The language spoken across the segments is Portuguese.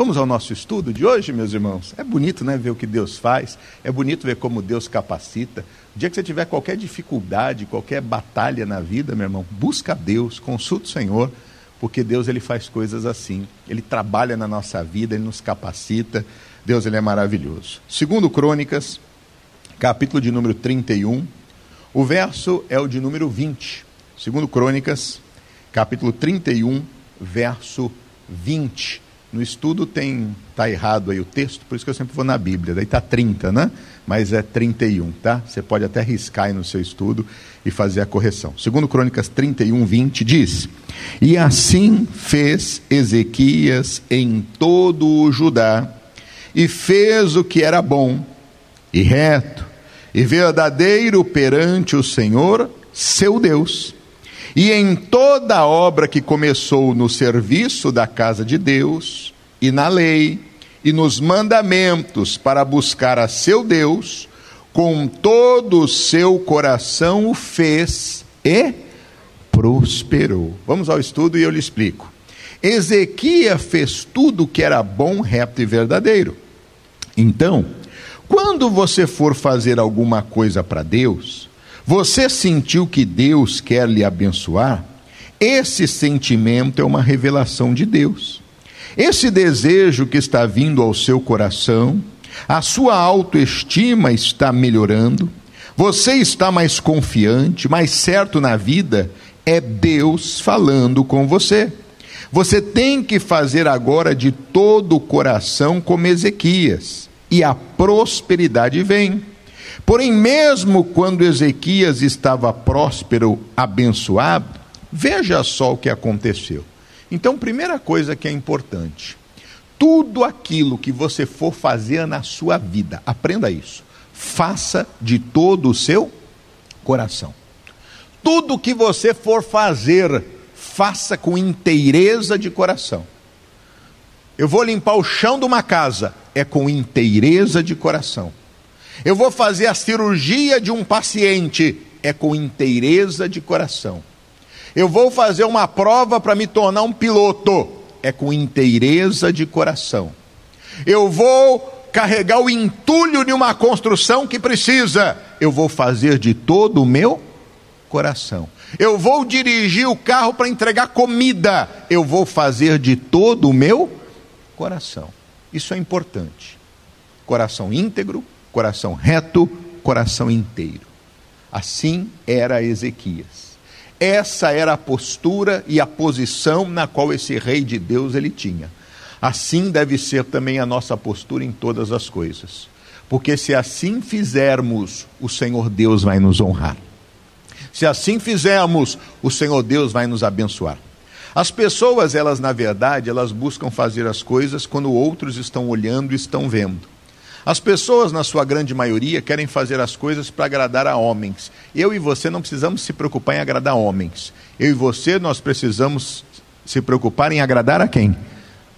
Vamos ao nosso estudo de hoje, meus irmãos? É bonito, né, ver o que Deus faz, é bonito ver como Deus capacita. O dia que você tiver qualquer dificuldade, qualquer batalha na vida, meu irmão, busca Deus, consulta o Senhor, porque Deus ele faz coisas assim. Ele trabalha na nossa vida, ele nos capacita. Deus ele é maravilhoso. Segundo Crônicas, capítulo de número 31, o verso é o de número 20. Segundo Crônicas, capítulo 31, verso 20. No estudo tem tá errado aí o texto, por isso que eu sempre vou na Bíblia. Daí tá 30, né? Mas é 31, tá? Você pode até riscar aí no seu estudo e fazer a correção. Segundo Crônicas 31, 20 diz: "E assim fez Ezequias em todo o Judá, e fez o que era bom e reto e verdadeiro perante o Senhor, seu Deus." E em toda a obra que começou no serviço da casa de Deus, e na lei, e nos mandamentos para buscar a seu Deus, com todo o seu coração o fez e prosperou. Vamos ao estudo e eu lhe explico. Ezequias fez tudo que era bom, reto e verdadeiro. Então, quando você for fazer alguma coisa para Deus, você sentiu que Deus quer lhe abençoar? Esse sentimento é uma revelação de Deus. Esse desejo que está vindo ao seu coração, a sua autoestima está melhorando, você está mais confiante, mais certo na vida, é Deus falando com você. Você tem que fazer agora de todo o coração como Ezequias, e a prosperidade vem. Porém, mesmo quando Ezequias estava próspero, abençoado, veja só o que aconteceu. Então, primeira coisa que é importante: tudo aquilo que você for fazer na sua vida, aprenda isso, faça de todo o seu coração. Tudo que você for fazer, faça com inteireza de coração. Eu vou limpar o chão de uma casa, é com inteireza de coração. Eu vou fazer a cirurgia de um paciente, é com inteireza de coração. Eu vou fazer uma prova para me tornar um piloto, é com inteireza de coração. Eu vou carregar o entulho de uma construção que precisa, eu vou fazer de todo o meu coração. Eu vou dirigir o carro para entregar comida, eu vou fazer de todo o meu coração. Isso é importante. Coração íntegro, coração reto, coração inteiro. Assim era Ezequias. Essa era a postura e a posição na qual esse rei de Deus ele tinha. Assim deve ser também a nossa postura em todas as coisas. Porque se assim fizermos, o Senhor Deus vai nos honrar. Se assim fizermos, o Senhor Deus vai nos abençoar. As pessoas, elas na verdade, elas buscam fazer as coisas quando outros estão olhando e estão vendo. As pessoas, na sua grande maioria, querem fazer as coisas para agradar a homens. Eu e você não precisamos se preocupar em agradar homens. Eu e você, nós precisamos se preocupar em agradar a quem?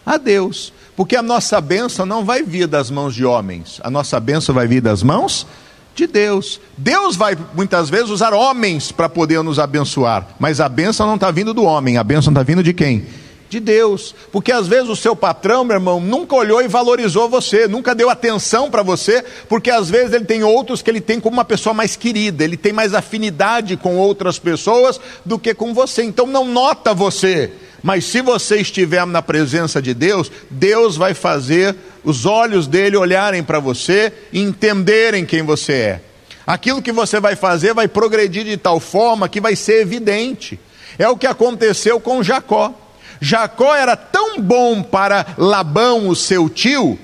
A Deus. Porque a nossa bênção não vai vir das mãos de homens, a nossa bênção vai vir das mãos de Deus. Deus vai muitas vezes usar homens para poder nos abençoar, mas a bênção não está vindo do homem, a bênção está vindo de quem? De Deus. Porque às vezes o seu patrão, meu irmão, nunca olhou e valorizou você, nunca deu atenção para você, porque às vezes ele tem outros que ele tem como uma pessoa mais querida, ele tem mais afinidade com outras pessoas do que com você. Então não nota você. Mas se você estiver na presença de Deus, Deus vai fazer os olhos dele olharem para você e entenderem quem você é. Aquilo que você vai fazer vai progredir de tal forma que vai ser evidente. É o que aconteceu com Jacó. Jacó era tão bom para Labão, o seu tio,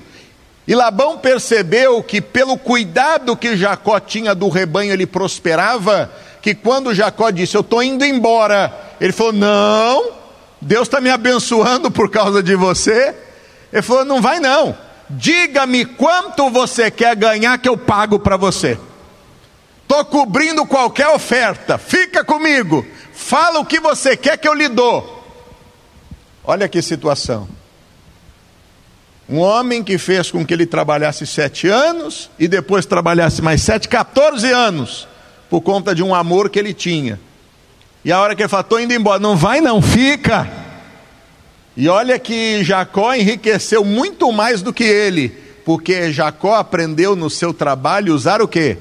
e Labão percebeu que, pelo cuidado que Jacó tinha do rebanho, ele prosperava, que quando Jacó disse: Eu estou indo embora, ele falou: Não, Deus está me abençoando por causa de você. Ele falou: Não vai não, diga-me quanto você quer ganhar que eu pago para você. Estou cobrindo qualquer oferta, fica comigo, fala o que você quer que eu lhe dou. Olha que situação. Um homem que fez com que ele trabalhasse sete anos e depois trabalhasse mais sete, 14 anos, por conta de um amor que ele tinha. E a hora que ele falou, estou indo embora, não vai não, fica. E olha que Jacó enriqueceu muito mais do que ele, porque Jacó aprendeu no seu trabalho usar o que?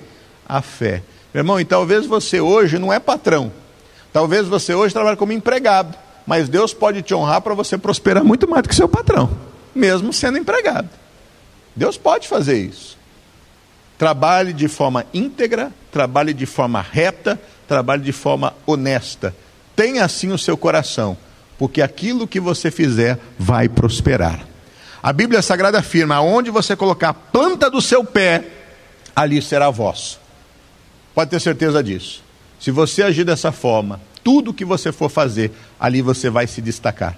A fé. Meu irmão, e talvez você hoje não é patrão, talvez você hoje trabalhe como empregado, mas Deus pode te honrar para você prosperar muito mais do que seu patrão, mesmo sendo empregado. Deus pode fazer isso. Trabalhe de forma íntegra, trabalhe de forma reta, trabalhe de forma honesta. Tenha assim o seu coração, porque aquilo que você fizer vai prosperar. A Bíblia Sagrada afirma: aonde você colocar a planta do seu pé, ali será vosso. Pode ter certeza disso. Se você agir dessa forma, tudo que você for fazer, ali você vai se destacar.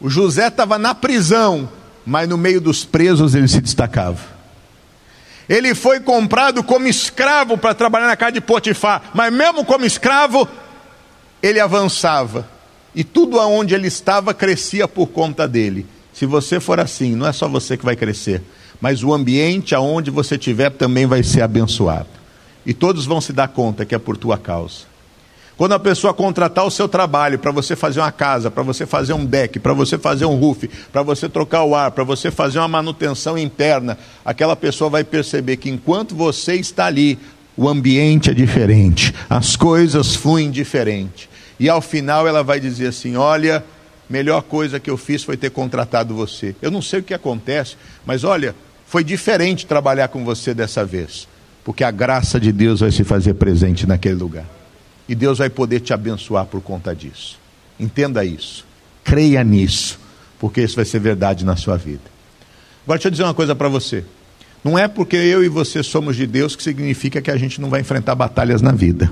O José estava na prisão, mas no meio dos presos ele se destacava. Ele foi comprado como escravo para trabalhar na casa de Potifar, mas mesmo como escravo, ele avançava. E tudo aonde ele estava crescia por conta dele. Se você for assim, não é só você que vai crescer, mas o ambiente aonde você estiver também vai ser abençoado. E todos vão se dar conta que é por tua causa. Quando a pessoa contratar o seu trabalho para você fazer uma casa, para você fazer um deck, para você fazer um roof, para você trocar o ar, para você fazer uma manutenção interna, aquela pessoa vai perceber que enquanto você está ali, o ambiente é diferente, as coisas fluem diferente. E ao final ela vai dizer assim: olha, melhor coisa que eu fiz foi ter contratado você. Eu não sei o que acontece, mas olha, foi diferente trabalhar com você dessa vez, porque a graça de Deus vai se fazer presente naquele lugar e Deus vai poder te abençoar por conta disso. Entenda isso, creia nisso, porque isso vai ser verdade na sua vida. Agora, deixa eu dizer uma coisa para você. Não é porque eu e você somos de Deus que significa que a gente não vai enfrentar batalhas na vida.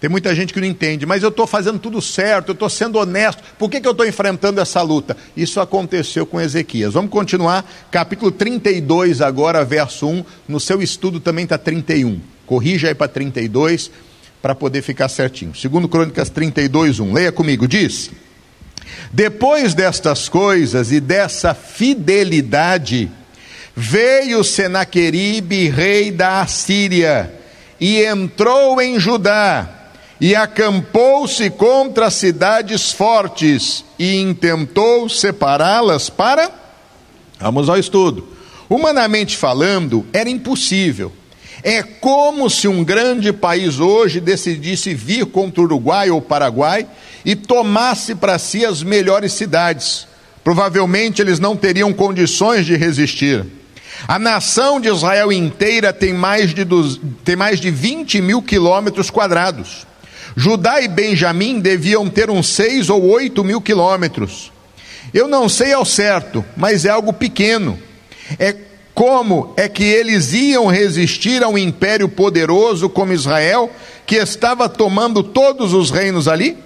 Tem muita gente que não entende, mas eu estou fazendo tudo certo, eu estou sendo honesto, por que, que eu estou enfrentando essa luta? Isso aconteceu com Ezequias. Vamos continuar, capítulo 32, agora, verso 1. No seu estudo também está 31. Corrija aí para 32 para poder ficar certinho. Segundo Crônicas 32, 1. Leia comigo, diz: Depois destas coisas e dessa fidelidade, veio Senaqueribe, rei da Assíria, e entrou em Judá, e acampou-se contra cidades fortes, e intentou separá-las para. Vamos ao estudo. Humanamente falando, era impossível é como se um grande país hoje decidisse vir contra o Uruguai ou Paraguai e tomasse para si as melhores cidades. Provavelmente eles não teriam condições de resistir. A nação de Israel inteira tem mais de, tem mais de 20 mil quilômetros quadrados. Judá e Benjamim deviam ter uns 6 ou 8 mil quilômetros. Eu não sei ao certo, mas é algo pequeno. É como é que eles iam resistir a um império poderoso como Israel, que estava tomando todos os reinos ali?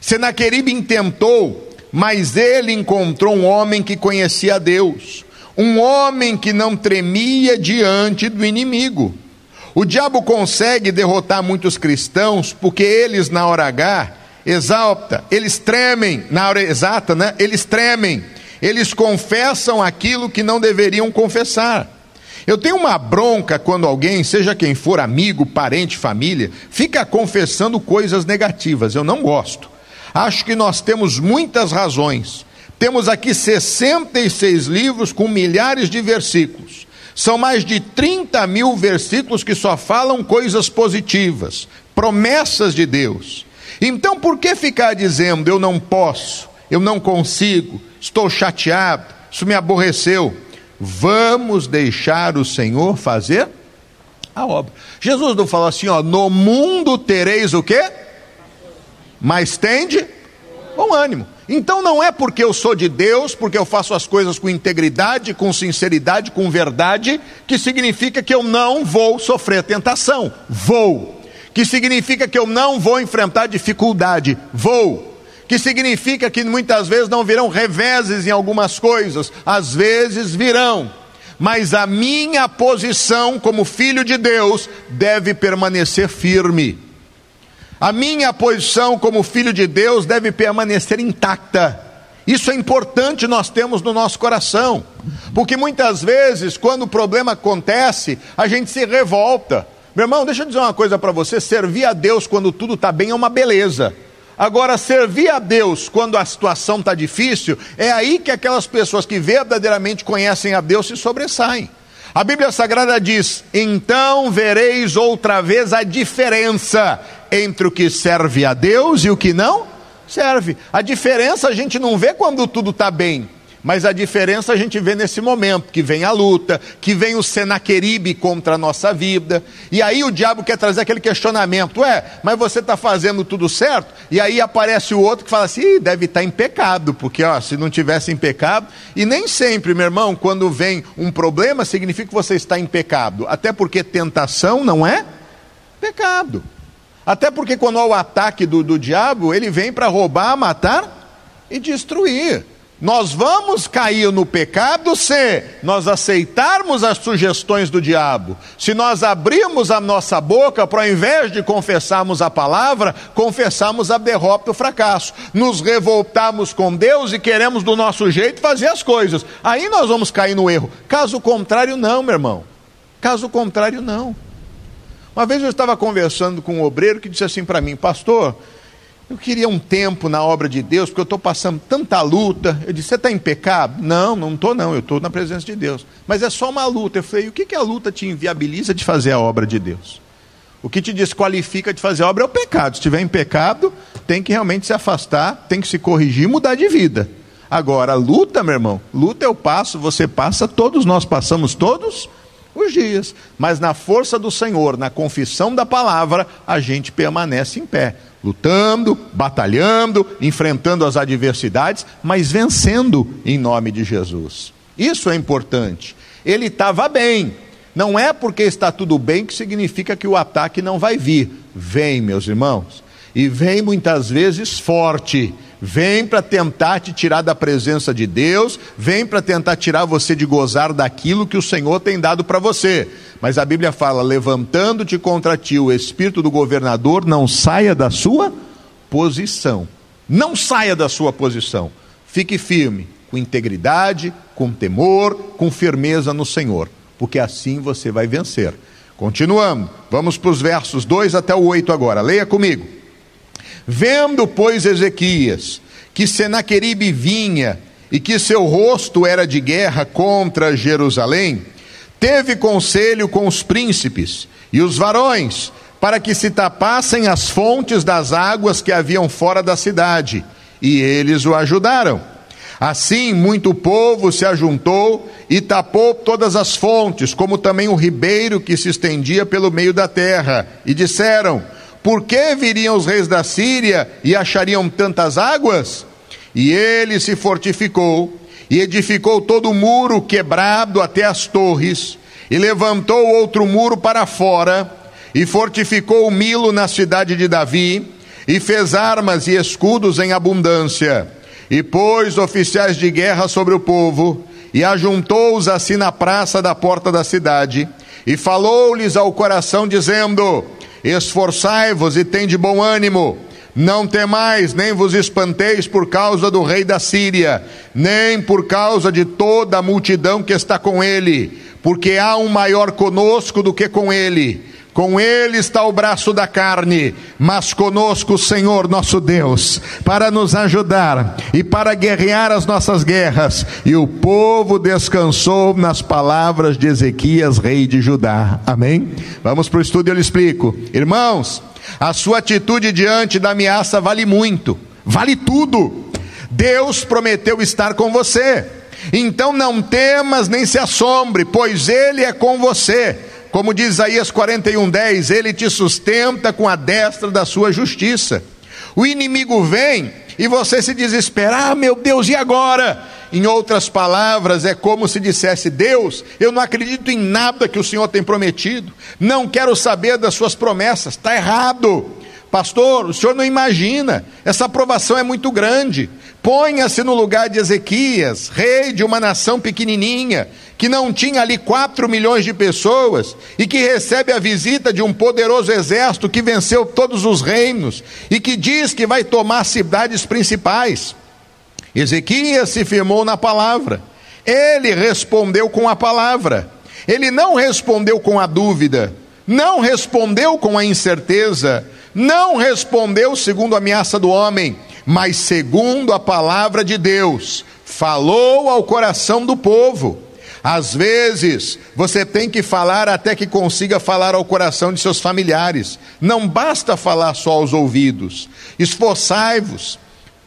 Senaqueribe intentou, mas ele encontrou um homem que conhecia Deus, um homem que não tremia diante do inimigo. O diabo consegue derrotar muitos cristãos porque eles, na hora H, exalta, eles tremem, na hora exata, né? Eles tremem eles confessam aquilo que não deveriam confessar. Eu tenho uma bronca quando alguém, seja quem for, amigo, parente, família, fica confessando coisas negativas. Eu não gosto. Acho que nós temos muitas razões. Temos aqui 66 livros com milhares de versículos. São mais de 30 mil versículos que só falam coisas positivas, promessas de Deus. Então, por que ficar dizendo eu não posso, eu não consigo, estou chateado, isso me aborreceu. Vamos deixar o Senhor fazer a obra. Jesus não falou assim, ó, no mundo tereis o quê? Mas tende bom ânimo. Então não é porque eu sou de Deus, porque eu faço as coisas com integridade, com sinceridade, com verdade, que significa que eu não vou sofrer tentação. Vou. Que significa que eu não vou enfrentar dificuldade. Vou que significa que muitas vezes não virão reveses em algumas coisas, às vezes virão, mas a minha posição como filho de Deus deve permanecer firme. A minha posição como filho de Deus deve permanecer intacta. Isso é importante nós temos no nosso coração, porque muitas vezes, quando o problema acontece, a gente se revolta. Meu irmão, deixa eu dizer uma coisa para você: servir a Deus quando tudo está bem é uma beleza. Agora, servir a Deus quando a situação está difícil, é aí que aquelas pessoas que verdadeiramente conhecem a Deus se sobressaem. A Bíblia Sagrada diz: então vereis outra vez a diferença entre o que serve a Deus e o que não serve. A diferença a gente não vê quando tudo está bem. Mas a diferença a gente vê nesse momento, que vem a luta, que vem o Senaqueribe contra a nossa vida. E aí o diabo quer trazer aquele questionamento: ué, mas você está fazendo tudo certo? E aí aparece o outro que fala assim: deve estar tá em pecado, porque ó, se não tivesse em pecado. E nem sempre, meu irmão, quando vem um problema, significa que você está em pecado. Até porque tentação não é pecado. Até porque quando há o ataque do, do diabo, ele vem para roubar, matar e destruir. Nós vamos cair no pecado se nós aceitarmos as sugestões do diabo, se nós abrirmos a nossa boca para, ao invés de confessarmos a palavra, confessarmos a derrota e o fracasso, nos revoltarmos com Deus e queremos do nosso jeito fazer as coisas, aí nós vamos cair no erro. Caso contrário, não, meu irmão. Caso contrário, não. Uma vez eu estava conversando com um obreiro que disse assim para mim, pastor. Eu queria um tempo na obra de Deus, porque eu estou passando tanta luta. Eu disse: Você está em pecado? Não, não estou, não. Eu estou na presença de Deus. Mas é só uma luta. Eu falei: O que, que a luta te inviabiliza de fazer a obra de Deus? O que te desqualifica de fazer a obra é o pecado. Se estiver em pecado, tem que realmente se afastar, tem que se corrigir mudar de vida. Agora, luta, meu irmão, luta eu passo, você passa, todos nós passamos todos os dias. Mas na força do Senhor, na confissão da palavra, a gente permanece em pé lutando, batalhando, enfrentando as adversidades, mas vencendo em nome de Jesus. Isso é importante. Ele estava bem. Não é porque está tudo bem que significa que o ataque não vai vir. Vem, meus irmãos. E vem muitas vezes forte. Vem para tentar te tirar da presença de Deus, vem para tentar tirar você de gozar daquilo que o Senhor tem dado para você. Mas a Bíblia fala: levantando-te contra ti o espírito do governador, não saia da sua posição. Não saia da sua posição. Fique firme, com integridade, com temor, com firmeza no Senhor, porque assim você vai vencer. Continuando, vamos para os versos 2 até o 8 agora. Leia comigo. Vendo, pois, Ezequias, que Senaqueribe vinha e que seu rosto era de guerra contra Jerusalém, teve conselho com os príncipes e os varões, para que se tapassem as fontes das águas que haviam fora da cidade, e eles o ajudaram. Assim, muito povo se ajuntou e tapou todas as fontes, como também o ribeiro que se estendia pelo meio da terra, e disseram: Por que viriam os reis da Síria e achariam tantas águas? E ele se fortificou e edificou todo o muro quebrado até as torres, e levantou outro muro para fora, e fortificou o Milo na cidade de Davi, e fez armas e escudos em abundância, e pôs oficiais de guerra sobre o povo, e ajuntou-os assim na praça da porta da cidade, e falou-lhes ao coração, dizendo: Esforçai-vos e tende bom ânimo não temais, nem vos espanteis por causa do rei da Síria, nem por causa de toda a multidão que está com ele, porque há um maior conosco do que com ele. Com ele está o braço da carne, mas conosco o Senhor nosso Deus, para nos ajudar e para guerrear as nossas guerras. E o povo descansou nas palavras de Ezequias, rei de Judá. Amém? Vamos para o estudo e eu lhe explico. Irmãos, a sua atitude diante da ameaça vale muito, vale tudo. Deus prometeu estar com você. Então não temas nem se assombre, pois Ele é com você. Como diz Isaías 41:10, Ele te sustenta com a destra da sua justiça. O inimigo vem e você se desespera: ah, meu Deus, e agora? Em outras palavras, é como se dissesse: Deus, eu não acredito em nada que o Senhor tem prometido, não quero saber das suas promessas, está errado. Pastor, o senhor não imagina, essa aprovação é muito grande. Ponha-se no lugar de Ezequias, rei de uma nação pequenininha, que não tinha ali quatro milhões de pessoas e que recebe a visita de um poderoso exército que venceu todos os reinos e que diz que vai tomar cidades principais. Ezequias se firmou na palavra. Ele respondeu com a palavra. Ele não respondeu com a dúvida, não respondeu com a incerteza, não respondeu segundo a ameaça do homem, mas segundo a palavra de Deus, falou ao coração do povo. Às vezes, você tem que falar até que consiga falar ao coração de seus familiares. Não basta falar só aos ouvidos. Esforçai-vos,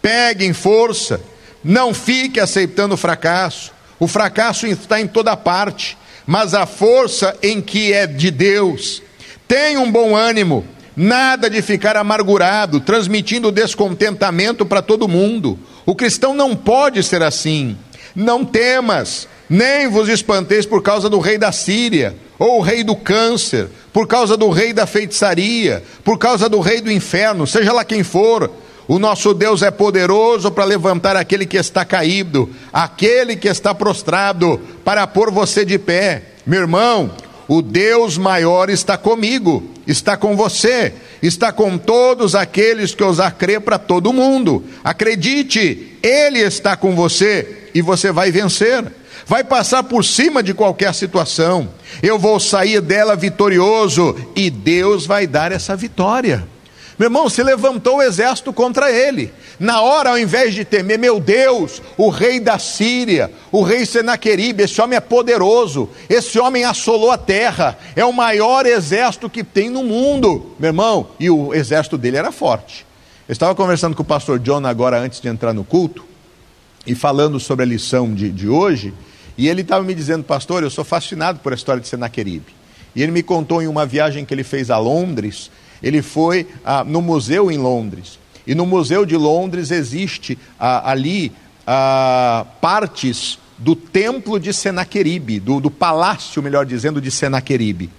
peguem força, não fique aceitando o fracasso. O fracasso está em toda parte, mas a força em que é de Deus. Tenha um bom ânimo, nada de ficar amargurado, transmitindo descontentamento para todo mundo. O cristão não pode ser assim. Não temas, nem vos espanteis por causa do rei da Síria, ou o rei do câncer, por causa do rei da feitiçaria, por causa do rei do inferno, seja lá quem for. O nosso Deus é poderoso para levantar aquele que está caído, aquele que está prostrado, para pôr você de pé. Meu irmão, o Deus maior está comigo, está com você, está com todos aqueles que ousar crer para todo mundo. Acredite, Ele está com você e você vai vencer vai passar por cima de qualquer situação. Eu vou sair dela vitorioso e Deus vai dar essa vitória. Meu irmão, se levantou o exército contra ele. Na hora, ao invés de temer, meu Deus, o rei da Síria, o rei Senaqueribe, esse homem é poderoso, esse homem assolou a terra, é o maior exército que tem no mundo, meu irmão, e o exército dele era forte. Eu estava conversando com o pastor John agora, antes de entrar no culto, e falando sobre a lição de, de hoje, e ele estava me dizendo, pastor, eu sou fascinado por a história de Senaqueribe. E ele me contou em uma viagem que ele fez a Londres, ele foi ah, no museu em Londres. E no museu de Londres existe ah, ali ah, partes do templo de Senaqueribe, do, do, palácio, melhor dizendo, de Senaqueribe.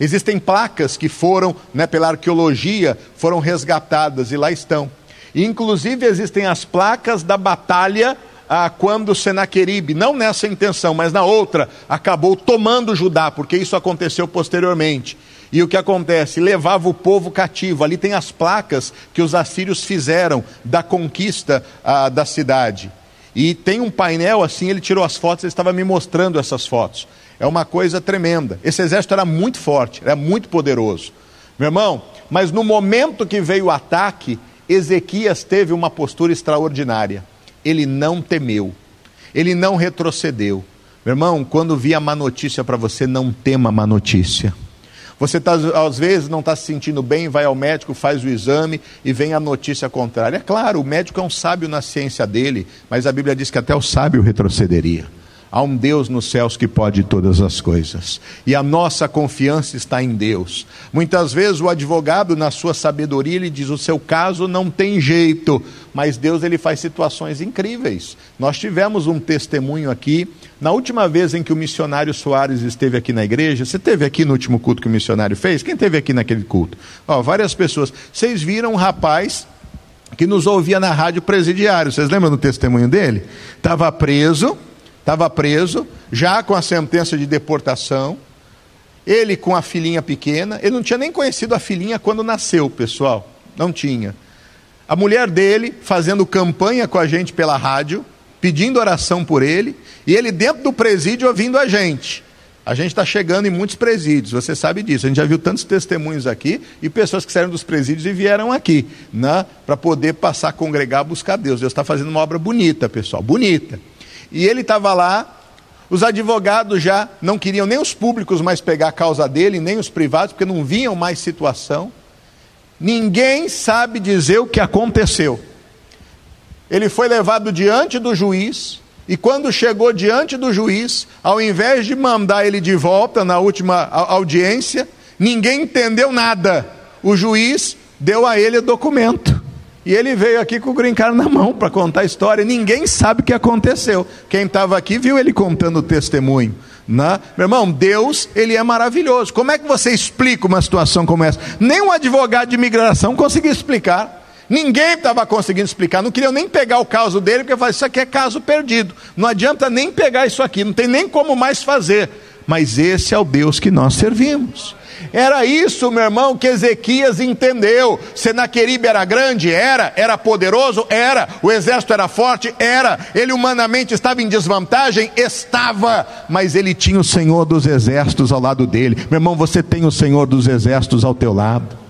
Existem placas que foram, né, pela arqueologia, foram resgatadas e lá estão. Inclusive existem as placas da batalha ah, quando Senaqueribe, não nessa intenção, mas na outra, acabou tomando Judá, porque isso aconteceu posteriormente. E o que acontece? Levava o povo cativo. Ali tem as placas que os assírios fizeram da conquista ah, da cidade. E tem um painel assim, ele tirou as fotos, ele estava me mostrando essas fotos. É uma coisa tremenda. Esse exército era muito forte, era muito poderoso. Meu irmão, mas no momento que veio o ataque, Ezequias teve uma postura extraordinária ele não temeu, ele não retrocedeu. Meu irmão, quando vi a má notícia para você, não tema a má notícia. Você tá, às vezes não está se sentindo bem, vai ao médico, faz o exame e vem a notícia contrária. É claro, o médico é um sábio na ciência dele, mas a Bíblia diz que até o sábio retrocederia. Há um Deus nos céus que pode todas as coisas. E a nossa confiança está em Deus. Muitas vezes o advogado, na sua sabedoria, ele diz: o seu caso não tem jeito. Mas Deus ele faz situações incríveis. Nós tivemos um testemunho aqui. Na última vez em que o missionário Soares esteve aqui na igreja, você teve aqui no último culto que o missionário fez? Quem teve aqui naquele culto? Ó, várias pessoas. Vocês viram um rapaz que nos ouvia na rádio presidiário. Vocês lembram do testemunho dele? Estava preso estava preso, já com a sentença de deportação. Ele com a filhinha pequena, ele não tinha nem conhecido a filhinha quando nasceu, pessoal, não tinha. A mulher dele fazendo campanha com a gente pela rádio, pedindo oração por ele, e ele dentro do presídio ouvindo a gente. A gente está chegando em muitos presídios, você sabe disso. A gente já viu tantos testemunhos aqui e pessoas que saíram dos presídios e vieram aqui, né, para poder passar a congregar, buscar Deus. Deus está fazendo uma obra bonita, pessoal, bonita. E ele estava lá, os advogados já não queriam nem os públicos mais pegar a causa dele, nem os privados, porque não viam mais situação. Ninguém sabe dizer o que aconteceu. Ele foi levado diante do juiz, e quando chegou diante do juiz, ao invés de mandar ele de volta na última audiência, ninguém entendeu nada. O juiz deu a ele o documento. E ele veio aqui com o green card na mão para contar a história. Ninguém sabe o que aconteceu. Quem estava aqui viu ele contando o testemunho. Né? Meu irmão, Deus, ele é maravilhoso. Como é que você explica uma situação como essa? Nem um advogado de imigração conseguia explicar. Ninguém estava conseguindo explicar, não queriam nem pegar o caso dele, porque isso aqui é caso perdido. Não adianta nem pegar isso aqui, não tem nem como mais fazer. Mas esse é o Deus que nós servimos. Era isso, meu irmão, que Ezequias entendeu. Senaqueribe era grande? Era. Era poderoso? Era. O exército era forte? Era. Ele humanamente estava em desvantagem? Estava. Mas ele tinha o Senhor dos exércitos ao lado dele. Meu irmão, você tem o Senhor dos exércitos ao teu lado.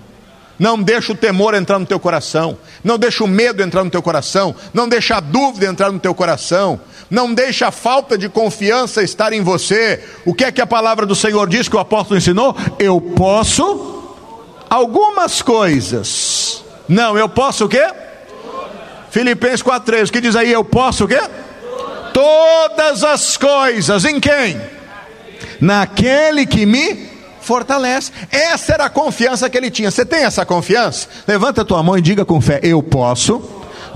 Não deixa o temor entrar no teu coração, não deixa o medo entrar no teu coração, não deixa a dúvida entrar no teu coração, não deixa a falta de confiança estar em você. O que é que a palavra do Senhor diz que o apóstolo ensinou? Eu posso algumas coisas. Não, eu posso o quê? Filipenses 4:3, que diz aí eu posso o quê? Todas as coisas em quem? Naquele que me fortalece. Essa era a confiança que ele tinha. Você tem essa confiança? Levanta a tua mão e diga com fé: Eu posso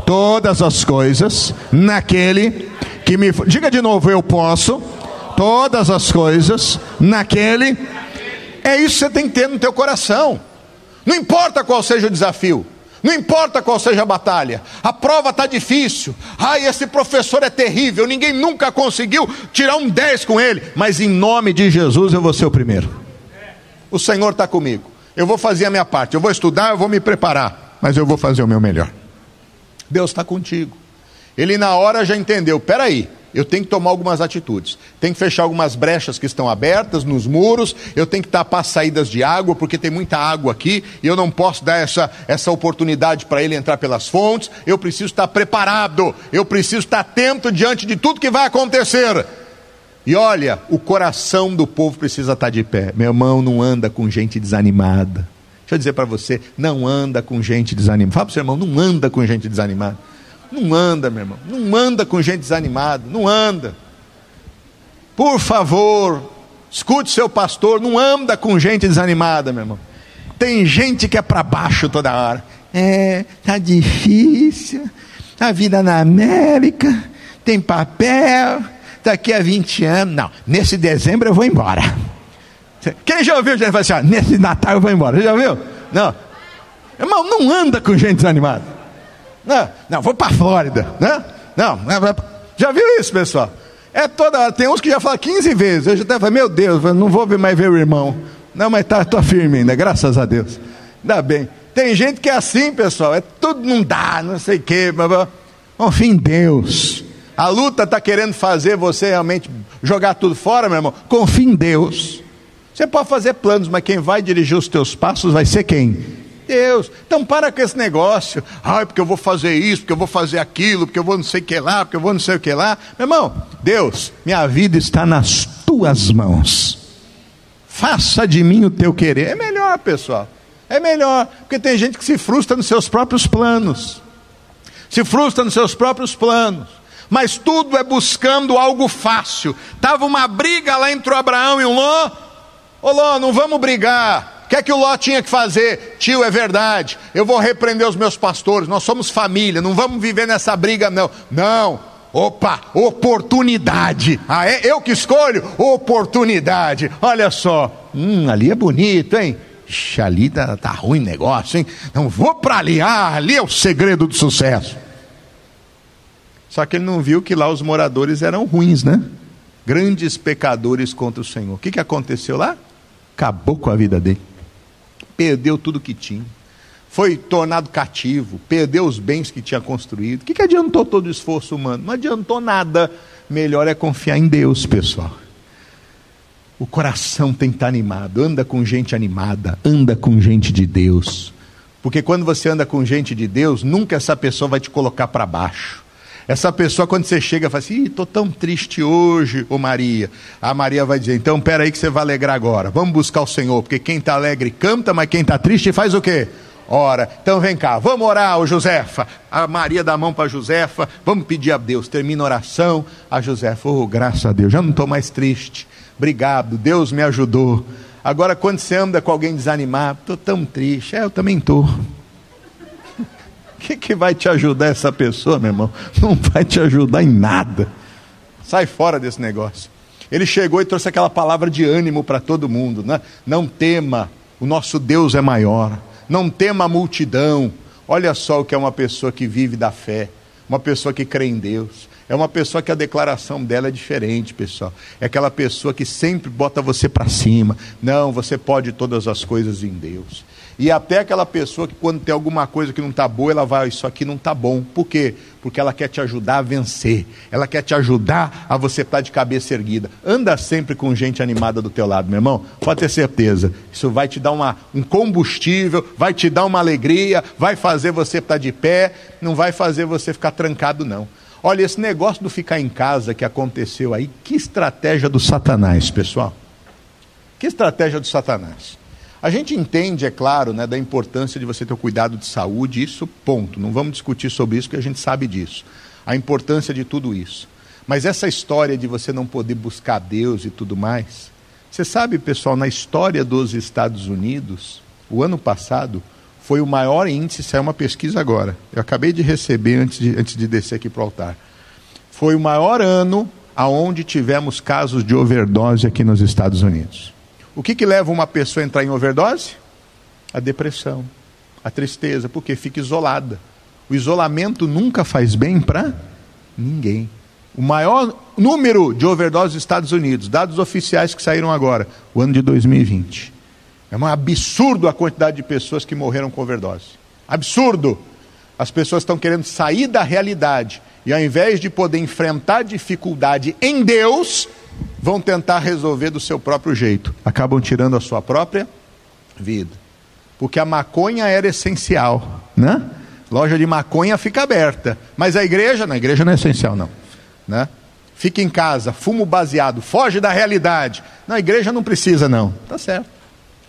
todas as coisas naquele que me. Diga de novo: Eu posso todas as coisas naquele. É isso que você tem que ter no teu coração. Não importa qual seja o desafio. Não importa qual seja a batalha, a prova está difícil. Ai, esse professor é terrível, ninguém nunca conseguiu tirar um 10 com ele. Mas em nome de Jesus eu vou ser o primeiro o Senhor está comigo. Eu vou fazer a minha parte, eu vou estudar, eu vou me preparar, mas eu vou fazer o meu melhor. Deus está contigo. Ele na hora já entendeu: peraí, eu tenho que tomar algumas atitudes. Tenho que fechar algumas brechas que estão abertas nos muros. Eu tenho que tapar saídas de água, porque tem muita água aqui. E eu não posso dar essa, essa oportunidade para ele entrar pelas fontes. Eu preciso estar preparado. Eu preciso estar atento diante de tudo que vai acontecer. E olha, o coração do povo precisa estar de pé. Meu irmão, não anda com gente desanimada. Deixa eu dizer para você, não anda com gente desanimada. Fala para o seu irmão, não anda com gente desanimada. Não anda, meu irmão. Não anda com gente desanimada. Não anda. Por favor, escute seu pastor. Não anda com gente desanimada, meu irmão. Tem gente que é para baixo toda hora. É, tá difícil. A vida na América tem papel daqui a 20 anos, não, nesse dezembro eu vou embora. Quem já ouviu gente falar assim, ó, nesse Natal eu vou embora? Você já ouviu? Não. Irmão, não anda com gente desanimada. Não, não, vou para a Flórida. Né? Não, já viu isso, pessoal? É toda Tem uns que já falam 15 vezes. Eu já até falei, meu Deus, não vou mais ver o irmão. Não, mas tá, firme ainda, graças a Deus. Ainda bem. Tem gente que é assim, pessoal. É tudo não dá, não sei o quê. Confia em Deus. A luta está querendo fazer você realmente jogar tudo fora, meu irmão. Confie em Deus. Você pode fazer planos, mas quem vai dirigir os teus passos vai ser quem? Deus. Então para com esse negócio. Ai, porque eu vou fazer isso, porque eu vou fazer aquilo, porque eu vou não sei o que lá, porque eu vou não sei o que lá. Meu irmão, Deus, minha vida está nas tuas mãos. Faça de mim o teu querer. É melhor, pessoal. É melhor, porque tem gente que se frustra nos seus próprios planos. Se frustra nos seus próprios planos mas tudo é buscando algo fácil. Tava uma briga lá entre o Abraão e o Ló. Ô Ló, não vamos brigar. O que é que o Ló tinha que fazer? Tio, é verdade. Eu vou repreender os meus pastores. Nós somos família. Não vamos viver nessa briga, não. Não. Opa, oportunidade. Ah, é eu que escolho? Oportunidade. Olha só. Hum, ali é bonito, hein? Ixi, ali tá, tá ruim negócio, hein? Não vou para ali. Ah, ali é o segredo do sucesso. Só que ele não viu que lá os moradores eram ruins, né? Grandes pecadores contra o Senhor. O que, que aconteceu lá? Acabou com a vida dele. Perdeu tudo que tinha. Foi tornado cativo. Perdeu os bens que tinha construído. O que, que adiantou todo o esforço humano? Não adiantou nada. Melhor é confiar em Deus, pessoal. O coração tem que estar animado. Anda com gente animada. Anda com gente de Deus. Porque quando você anda com gente de Deus, nunca essa pessoa vai te colocar para baixo. Essa pessoa, quando você chega, fala assim: estou tão triste hoje, ô Maria. A Maria vai dizer: então, pera aí que você vai alegrar agora. Vamos buscar o Senhor, porque quem está alegre canta, mas quem está triste faz o quê? Ora, então vem cá, vamos orar, ô Josefa. A Maria dá a mão para Josefa, vamos pedir a Deus. Termina a oração, a Josefa, oh, graças a Deus, já não estou mais triste. Obrigado, Deus me ajudou. Agora, quando você anda com alguém desanimado, estou tão triste. É, eu também estou. Que, que vai te ajudar essa pessoa, meu irmão? Não vai te ajudar em nada. Sai fora desse negócio. Ele chegou e trouxe aquela palavra de ânimo para todo mundo, né? Não tema, o nosso Deus é maior. Não tema a multidão. Olha só o que é uma pessoa que vive da fé, uma pessoa que crê em Deus. É uma pessoa que a declaração dela é diferente, pessoal. É aquela pessoa que sempre bota você para cima. Não, você pode todas as coisas em Deus. E até aquela pessoa que quando tem alguma coisa que não está boa, ela vai, isso aqui não está bom. Por quê? Porque ela quer te ajudar a vencer. Ela quer te ajudar a você estar de cabeça erguida. Anda sempre com gente animada do teu lado, meu irmão. Pode ter certeza. Isso vai te dar uma, um combustível, vai te dar uma alegria, vai fazer você estar de pé, não vai fazer você ficar trancado, não. Olha, esse negócio do ficar em casa que aconteceu aí, que estratégia do Satanás, pessoal. Que estratégia do Satanás. A gente entende, é claro, né, da importância de você ter o cuidado de saúde, isso ponto. Não vamos discutir sobre isso, porque a gente sabe disso. A importância de tudo isso. Mas essa história de você não poder buscar Deus e tudo mais. Você sabe, pessoal, na história dos Estados Unidos, o ano passado foi o maior índice, saiu uma pesquisa agora. Eu acabei de receber antes de, antes de descer aqui para o altar. Foi o maior ano aonde tivemos casos de overdose aqui nos Estados Unidos. O que, que leva uma pessoa a entrar em overdose? A depressão, a tristeza, porque fica isolada. O isolamento nunca faz bem para ninguém. O maior número de overdose dos Estados Unidos, dados oficiais que saíram agora, o ano de 2020. É um absurdo a quantidade de pessoas que morreram com overdose. Absurdo! As pessoas estão querendo sair da realidade e ao invés de poder enfrentar dificuldade em Deus, vão tentar resolver do seu próprio jeito. Acabam tirando a sua própria vida. Porque a maconha era essencial, né? Loja de maconha fica aberta, mas a igreja, na igreja não é essencial não, né? Fica em casa, fumo baseado, foge da realidade. Na igreja não precisa não. Tá certo.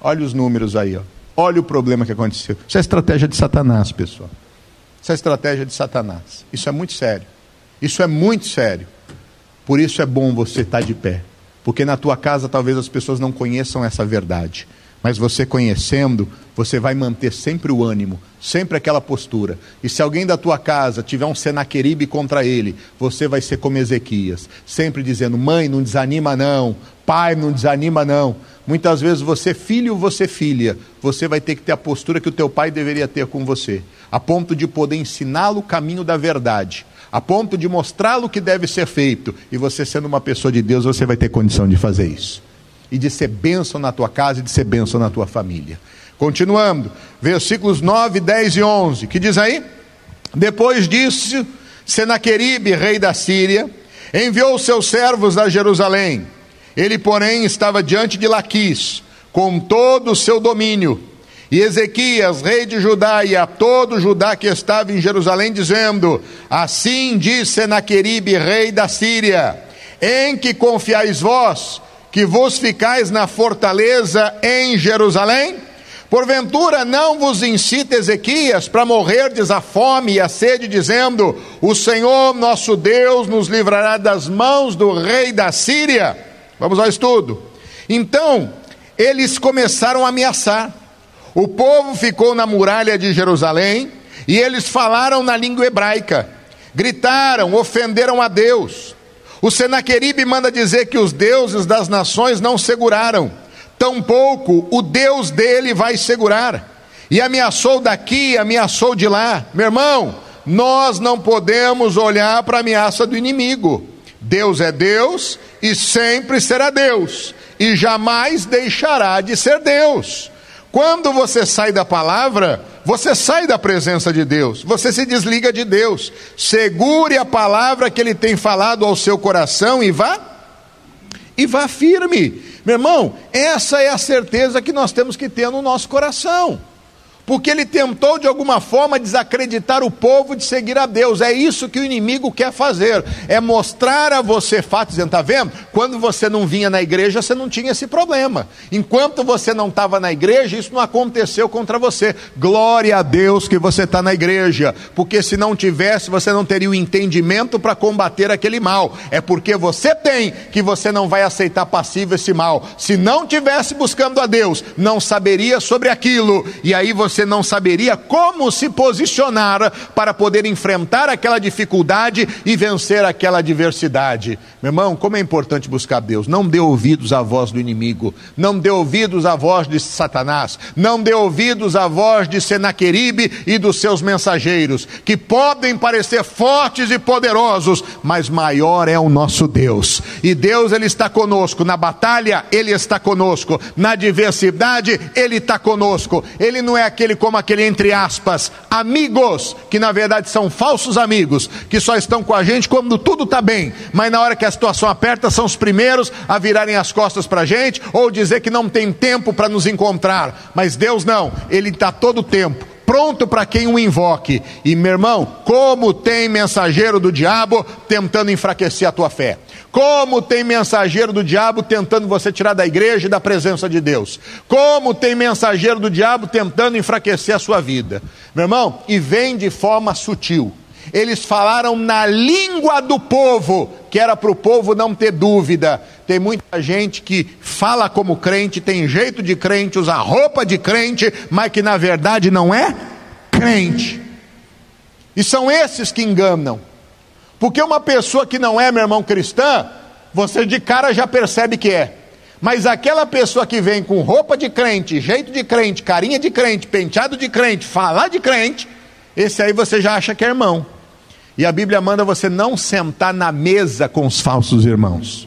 Olha os números aí, ó. Olha o problema que aconteceu. Isso é estratégia de Satanás, pessoal. Isso é estratégia de Satanás. Isso é muito sério. Isso é muito sério. Por isso é bom você estar de pé. Porque na tua casa talvez as pessoas não conheçam essa verdade. Mas você conhecendo, você vai manter sempre o ânimo, sempre aquela postura. E se alguém da tua casa tiver um Senaqueribe contra ele, você vai ser como Ezequias, sempre dizendo: mãe, não desanima não, pai, não desanima não. Muitas vezes você, filho, você filha, você vai ter que ter a postura que o teu pai deveria ter com você, a ponto de poder ensiná-lo o caminho da verdade a ponto de mostrá-lo que deve ser feito. E você, sendo uma pessoa de Deus, você vai ter condição de fazer isso. E de ser bênção na tua casa e de ser bênção na tua família. Continuando, versículos 9, 10 e 11, que diz aí? Depois disso, Senaqueribe, rei da Síria, enviou seus servos a Jerusalém. Ele, porém, estava diante de Laquis, com todo o seu domínio e Ezequias, rei de Judá, e a todo Judá que estava em Jerusalém, dizendo: Assim diz Senaqueribe, rei da Síria: Em que confiais vós, que vos ficais na fortaleza em Jerusalém? Porventura não vos incita Ezequias para morrerdes a fome e a sede, dizendo: O Senhor nosso Deus nos livrará das mãos do rei da Síria? Vamos ao estudo. Então, eles começaram a ameaçar. O povo ficou na muralha de Jerusalém e eles falaram na língua hebraica, gritaram, ofenderam a Deus. O Senaqueribe manda dizer que os deuses das nações não seguraram, tampouco o Deus dele vai segurar. E ameaçou daqui, ameaçou de lá. Meu irmão, nós não podemos olhar para a ameaça do inimigo. Deus é Deus e sempre será Deus, e jamais deixará de ser Deus. Quando você sai da palavra, você sai da presença de Deus, você se desliga de Deus. Segure a palavra que Ele tem falado ao seu coração e vá, e vá firme. Meu irmão, essa é a certeza que nós temos que ter no nosso coração porque ele tentou de alguma forma desacreditar o povo de seguir a Deus. É isso que o inimigo quer fazer, é mostrar a você fatos, está vendo? Quando você não vinha na igreja, você não tinha esse problema. Enquanto você não estava na igreja, isso não aconteceu contra você. Glória a Deus que você está na igreja, porque se não tivesse, você não teria o entendimento para combater aquele mal. É porque você tem que você não vai aceitar passivo esse mal. Se não tivesse buscando a Deus, não saberia sobre aquilo, e aí você você não saberia como se posicionar para poder enfrentar aquela dificuldade e vencer aquela adversidade. Meu irmão, como é importante buscar Deus. Não dê ouvidos à voz do inimigo, não dê ouvidos à voz de Satanás, não dê ouvidos à voz de Senaqueribe e dos seus mensageiros, que podem parecer fortes e poderosos, mas maior é o nosso Deus. E Deus ele está conosco na batalha, ele está conosco na adversidade, ele está conosco. Ele não é aquele como aquele entre aspas amigos que na verdade são falsos amigos que só estão com a gente quando tudo está bem, mas na hora que a situação aperta são os primeiros a virarem as costas para a gente ou dizer que não tem tempo para nos encontrar. Mas Deus não, Ele está todo o tempo pronto para quem o invoque. E meu irmão, como tem mensageiro do diabo tentando enfraquecer a tua fé. Como tem mensageiro do diabo tentando você tirar da igreja e da presença de Deus. Como tem mensageiro do diabo tentando enfraquecer a sua vida. Meu irmão, e vem de forma sutil. Eles falaram na língua do povo, que era para o povo não ter dúvida. Tem muita gente que fala como crente, tem jeito de crente, usa roupa de crente, mas que na verdade não é crente. E são esses que enganam. Porque uma pessoa que não é, meu irmão, cristã, você de cara já percebe que é. Mas aquela pessoa que vem com roupa de crente, jeito de crente, carinha de crente, penteado de crente, falar de crente, esse aí você já acha que é irmão. E a Bíblia manda você não sentar na mesa com os falsos irmãos,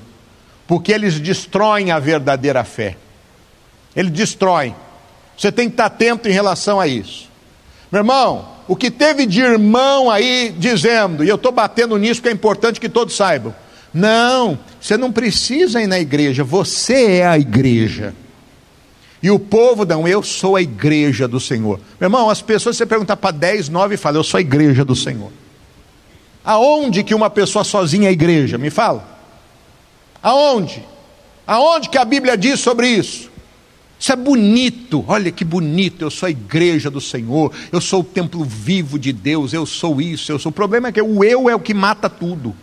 porque eles destroem a verdadeira fé. Eles destroem. Você tem que estar atento em relação a isso. Meu irmão, o que teve de irmão aí dizendo, e eu estou batendo nisso que é importante que todos saibam. Não, você não precisa ir na igreja, você é a igreja. E o povo, não, eu sou a igreja do Senhor. Meu irmão, as pessoas, você pergunta para 10, 9 e fala, eu sou a igreja do Senhor. Aonde que uma pessoa sozinha é igreja? Me fala. Aonde? Aonde que a Bíblia diz sobre isso? Isso é bonito, olha que bonito. Eu sou a igreja do Senhor, eu sou o templo vivo de Deus, eu sou isso, eu sou. O problema é que o eu é o que mata tudo.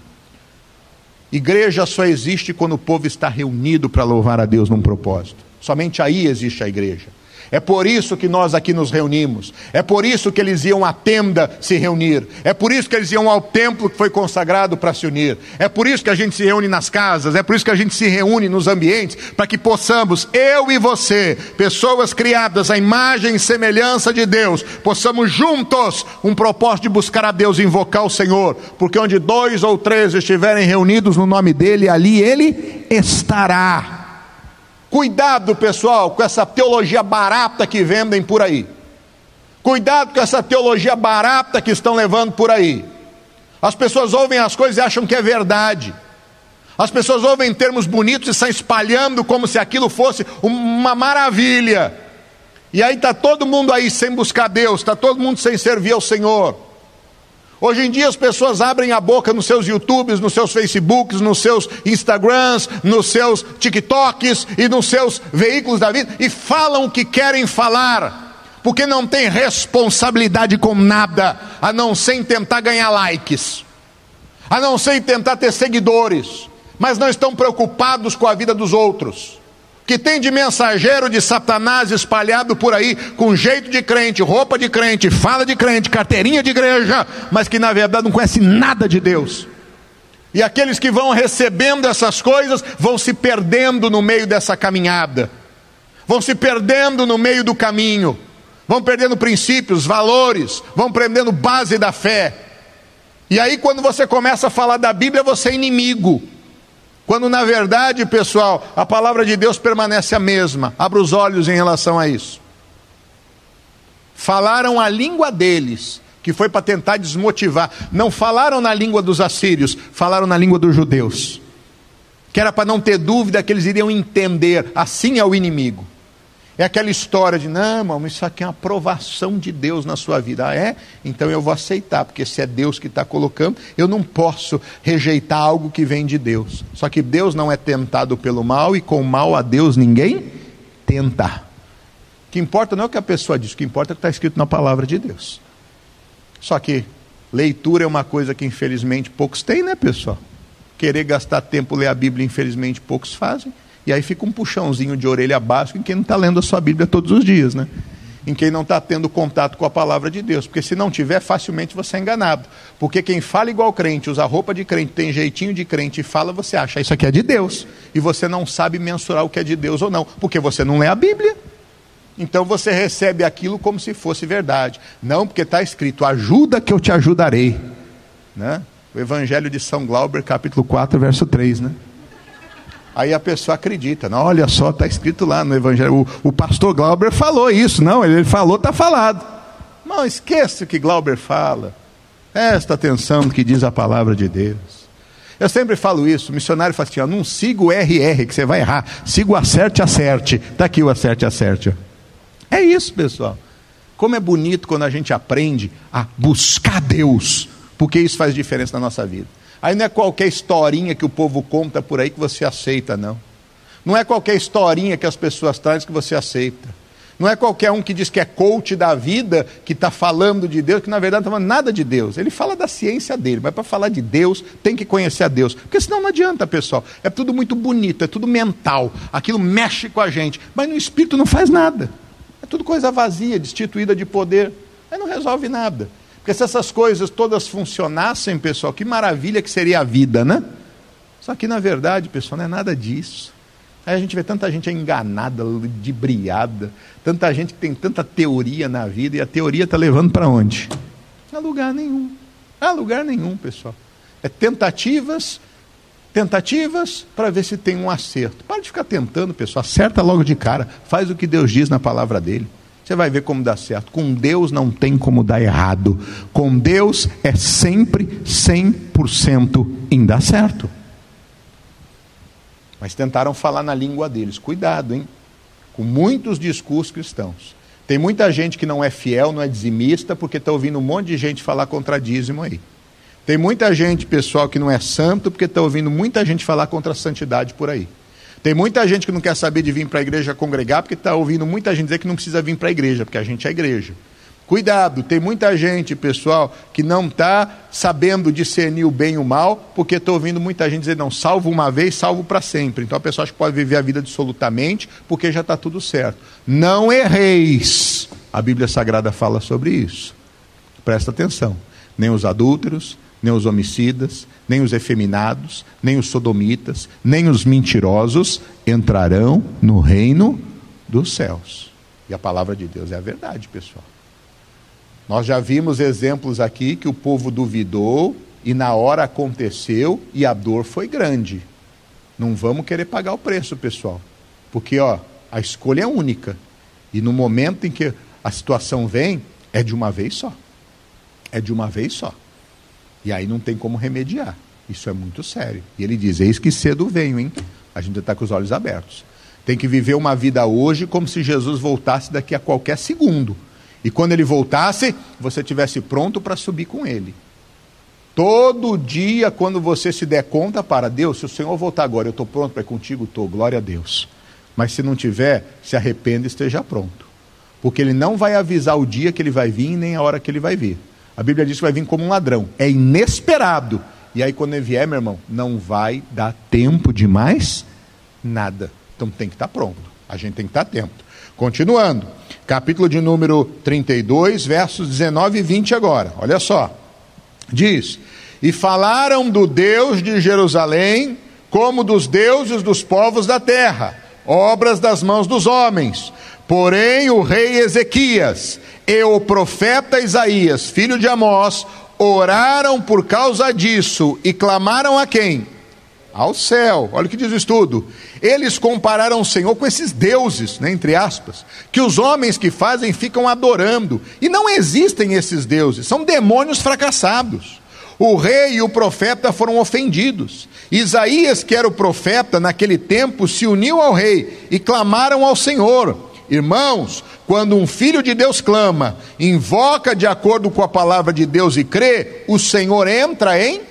Igreja só existe quando o povo está reunido para louvar a Deus num propósito. Somente aí existe a igreja. É por isso que nós aqui nos reunimos. É por isso que eles iam à tenda se reunir. É por isso que eles iam ao templo que foi consagrado para se unir. É por isso que a gente se reúne nas casas. É por isso que a gente se reúne nos ambientes para que possamos, eu e você, pessoas criadas à imagem e semelhança de Deus, possamos juntos um propósito de buscar a Deus invocar o Senhor. Porque onde dois ou três estiverem reunidos no nome dele, ali ele estará. Cuidado, pessoal, com essa teologia barata que vendem por aí. Cuidado com essa teologia barata que estão levando por aí. As pessoas ouvem as coisas e acham que é verdade. As pessoas ouvem termos bonitos e saem espalhando como se aquilo fosse uma maravilha. E aí está todo mundo aí sem buscar Deus, está todo mundo sem servir ao Senhor. Hoje em dia as pessoas abrem a boca nos seus YouTubes, nos seus Facebooks, nos seus Instagrams, nos seus TikToks e nos seus veículos da vida e falam o que querem falar, porque não tem responsabilidade com nada, a não ser tentar ganhar likes, a não ser tentar ter seguidores, mas não estão preocupados com a vida dos outros que tem de mensageiro de Satanás espalhado por aí, com jeito de crente, roupa de crente, fala de crente, carteirinha de igreja, mas que na verdade não conhece nada de Deus. E aqueles que vão recebendo essas coisas vão se perdendo no meio dessa caminhada, vão se perdendo no meio do caminho, vão perdendo princípios, valores, vão perdendo base da fé. E aí, quando você começa a falar da Bíblia, você é inimigo. Quando na verdade, pessoal, a palavra de Deus permanece a mesma. Abra os olhos em relação a isso. Falaram a língua deles, que foi para tentar desmotivar. Não falaram na língua dos assírios, falaram na língua dos judeus. Que era para não ter dúvida que eles iriam entender. Assim é o inimigo. É aquela história de, não, irmão, isso aqui é uma aprovação de Deus na sua vida. Ah, é? Então eu vou aceitar, porque se é Deus que está colocando, eu não posso rejeitar algo que vem de Deus. Só que Deus não é tentado pelo mal e com mal a Deus ninguém tenta. O que importa não é o que a pessoa diz, o que importa é o que está escrito na palavra de Deus. Só que leitura é uma coisa que infelizmente poucos têm, né, pessoal? Querer gastar tempo ler a Bíblia, infelizmente poucos fazem. E aí fica um puxãozinho de orelha básico em quem não está lendo a sua Bíblia todos os dias, né? em quem não está tendo contato com a palavra de Deus. Porque se não tiver, facilmente você é enganado. Porque quem fala igual crente, usa roupa de crente, tem jeitinho de crente e fala, você acha isso aqui é de Deus. E você não sabe mensurar o que é de Deus ou não, porque você não lê a Bíblia. Então você recebe aquilo como se fosse verdade. Não, porque está escrito: ajuda que eu te ajudarei. Né? O Evangelho de São Glauber, capítulo 4, verso 3, né? Aí a pessoa acredita, não, olha só, está escrito lá no Evangelho. O, o, pastor Glauber falou isso, não, ele falou, está falado. Não, esqueça o que Glauber fala. Presta atenção no que diz a palavra de Deus. Eu sempre falo isso, o missionário fala assim, ó, não siga o RR, que você vai errar. Siga o acerte, acerte. Está aqui o acerte, acerte. É isso, pessoal. Como é bonito quando a gente aprende a buscar Deus, porque isso faz diferença na nossa vida. Aí não é qualquer historinha que o povo conta por aí que você aceita, não. Não é qualquer historinha que as pessoas trazem que você aceita. Não é qualquer um que diz que é coach da vida, que está falando de Deus, que na verdade não está falando nada de Deus. Ele fala da ciência dele, mas para falar de Deus tem que conhecer a Deus. Porque senão não adianta, pessoal. É tudo muito bonito, é tudo mental. Aquilo mexe com a gente, mas no espírito não faz nada. É tudo coisa vazia, destituída de poder. Aí não resolve nada. Porque se essas coisas todas funcionassem, pessoal, que maravilha que seria a vida, né? Só que na verdade, pessoal, não é nada disso. Aí a gente vê tanta gente enganada, ludibriada, tanta gente que tem tanta teoria na vida e a teoria está levando para onde? A lugar nenhum. A lugar nenhum, pessoal. É tentativas, tentativas para ver se tem um acerto. Para de ficar tentando, pessoal. Acerta logo de cara. Faz o que Deus diz na palavra dele. Você vai ver como dá certo. Com Deus não tem como dar errado. Com Deus é sempre 100% em dar certo. Mas tentaram falar na língua deles. Cuidado, hein? Com muitos discursos cristãos. Tem muita gente que não é fiel, não é dizimista, porque está ouvindo um monte de gente falar contra dízimo aí. Tem muita gente, pessoal, que não é santo, porque está ouvindo muita gente falar contra a santidade por aí. Tem muita gente que não quer saber de vir para a igreja congregar, porque está ouvindo muita gente dizer que não precisa vir para a igreja, porque a gente é igreja. Cuidado, tem muita gente, pessoal, que não está sabendo discernir o bem e o mal, porque estou ouvindo muita gente dizer, não, salvo uma vez, salvo para sempre. Então a pessoa acha que pode viver a vida absolutamente, porque já está tudo certo. Não erreis. A Bíblia Sagrada fala sobre isso. Presta atenção. Nem os adúlteros, nem os homicidas, nem os efeminados, nem os sodomitas, nem os mentirosos entrarão no reino dos céus. E a palavra de Deus é a verdade, pessoal. Nós já vimos exemplos aqui que o povo duvidou e na hora aconteceu e a dor foi grande. Não vamos querer pagar o preço, pessoal. Porque, ó, a escolha é única. E no momento em que a situação vem, é de uma vez só. É de uma vez só. E aí não tem como remediar. Isso é muito sério. E ele diz: Eis que cedo venho, hein? A gente está com os olhos abertos. Tem que viver uma vida hoje como se Jesus voltasse daqui a qualquer segundo. E quando ele voltasse, você tivesse pronto para subir com ele. Todo dia, quando você se der conta, para Deus, se o Senhor voltar agora, eu estou pronto para ir contigo, estou, glória a Deus. Mas se não tiver, se arrependa e esteja pronto. Porque ele não vai avisar o dia que ele vai vir, nem a hora que ele vai vir. A Bíblia diz que vai vir como um ladrão. É inesperado. E aí, quando ele vier, meu irmão, não vai dar tempo de mais nada. Então tem que estar pronto. A gente tem que estar atento. Continuando. Capítulo de número 32, versos 19 e 20 agora. Olha só. Diz: E falaram do Deus de Jerusalém como dos deuses dos povos da terra, obras das mãos dos homens. Porém, o rei Ezequias e o profeta Isaías, filho de Amós, oraram por causa disso e clamaram a quem? Ao céu. Olha o que diz o estudo. Eles compararam o Senhor com esses deuses, né, entre aspas, que os homens que fazem ficam adorando. E não existem esses deuses, são demônios fracassados. O rei e o profeta foram ofendidos. Isaías, que era o profeta naquele tempo, se uniu ao rei e clamaram ao Senhor. Irmãos, quando um filho de Deus clama, invoca de acordo com a palavra de Deus e crê, o Senhor entra em,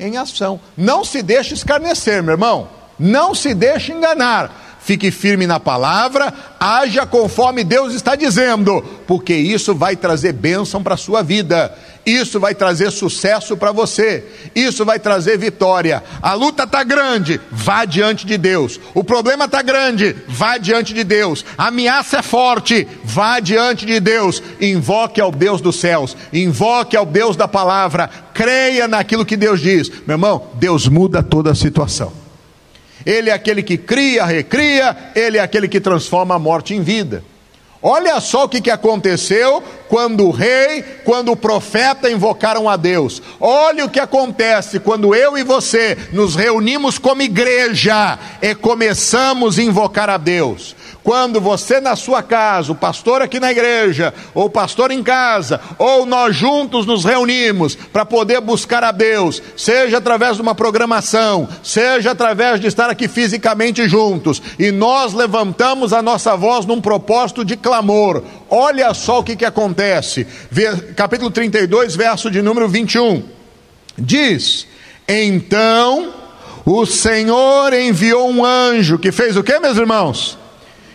em ação. Não se deixe escarnecer, meu irmão. Não se deixe enganar. Fique firme na palavra, haja conforme Deus está dizendo, porque isso vai trazer bênção para a sua vida. Isso vai trazer sucesso para você. Isso vai trazer vitória. A luta está grande, vá diante de Deus. O problema está grande, vá diante de Deus. A ameaça é forte, vá diante de Deus. Invoque ao Deus dos céus, invoque ao Deus da palavra. Creia naquilo que Deus diz. Meu irmão, Deus muda toda a situação. Ele é aquele que cria, recria, ele é aquele que transforma a morte em vida. Olha só o que, que aconteceu quando o rei, quando o profeta invocaram a Deus. Olha o que acontece quando eu e você nos reunimos como igreja e começamos a invocar a Deus. Quando você na sua casa, o pastor aqui na igreja, ou o pastor em casa, ou nós juntos nos reunimos para poder buscar a Deus, seja através de uma programação, seja através de estar aqui fisicamente juntos, e nós levantamos a nossa voz num propósito de clamor. Olha só o que, que acontece. Capítulo 32, verso de número 21. Diz: Então o Senhor enviou um anjo que fez o que, meus irmãos?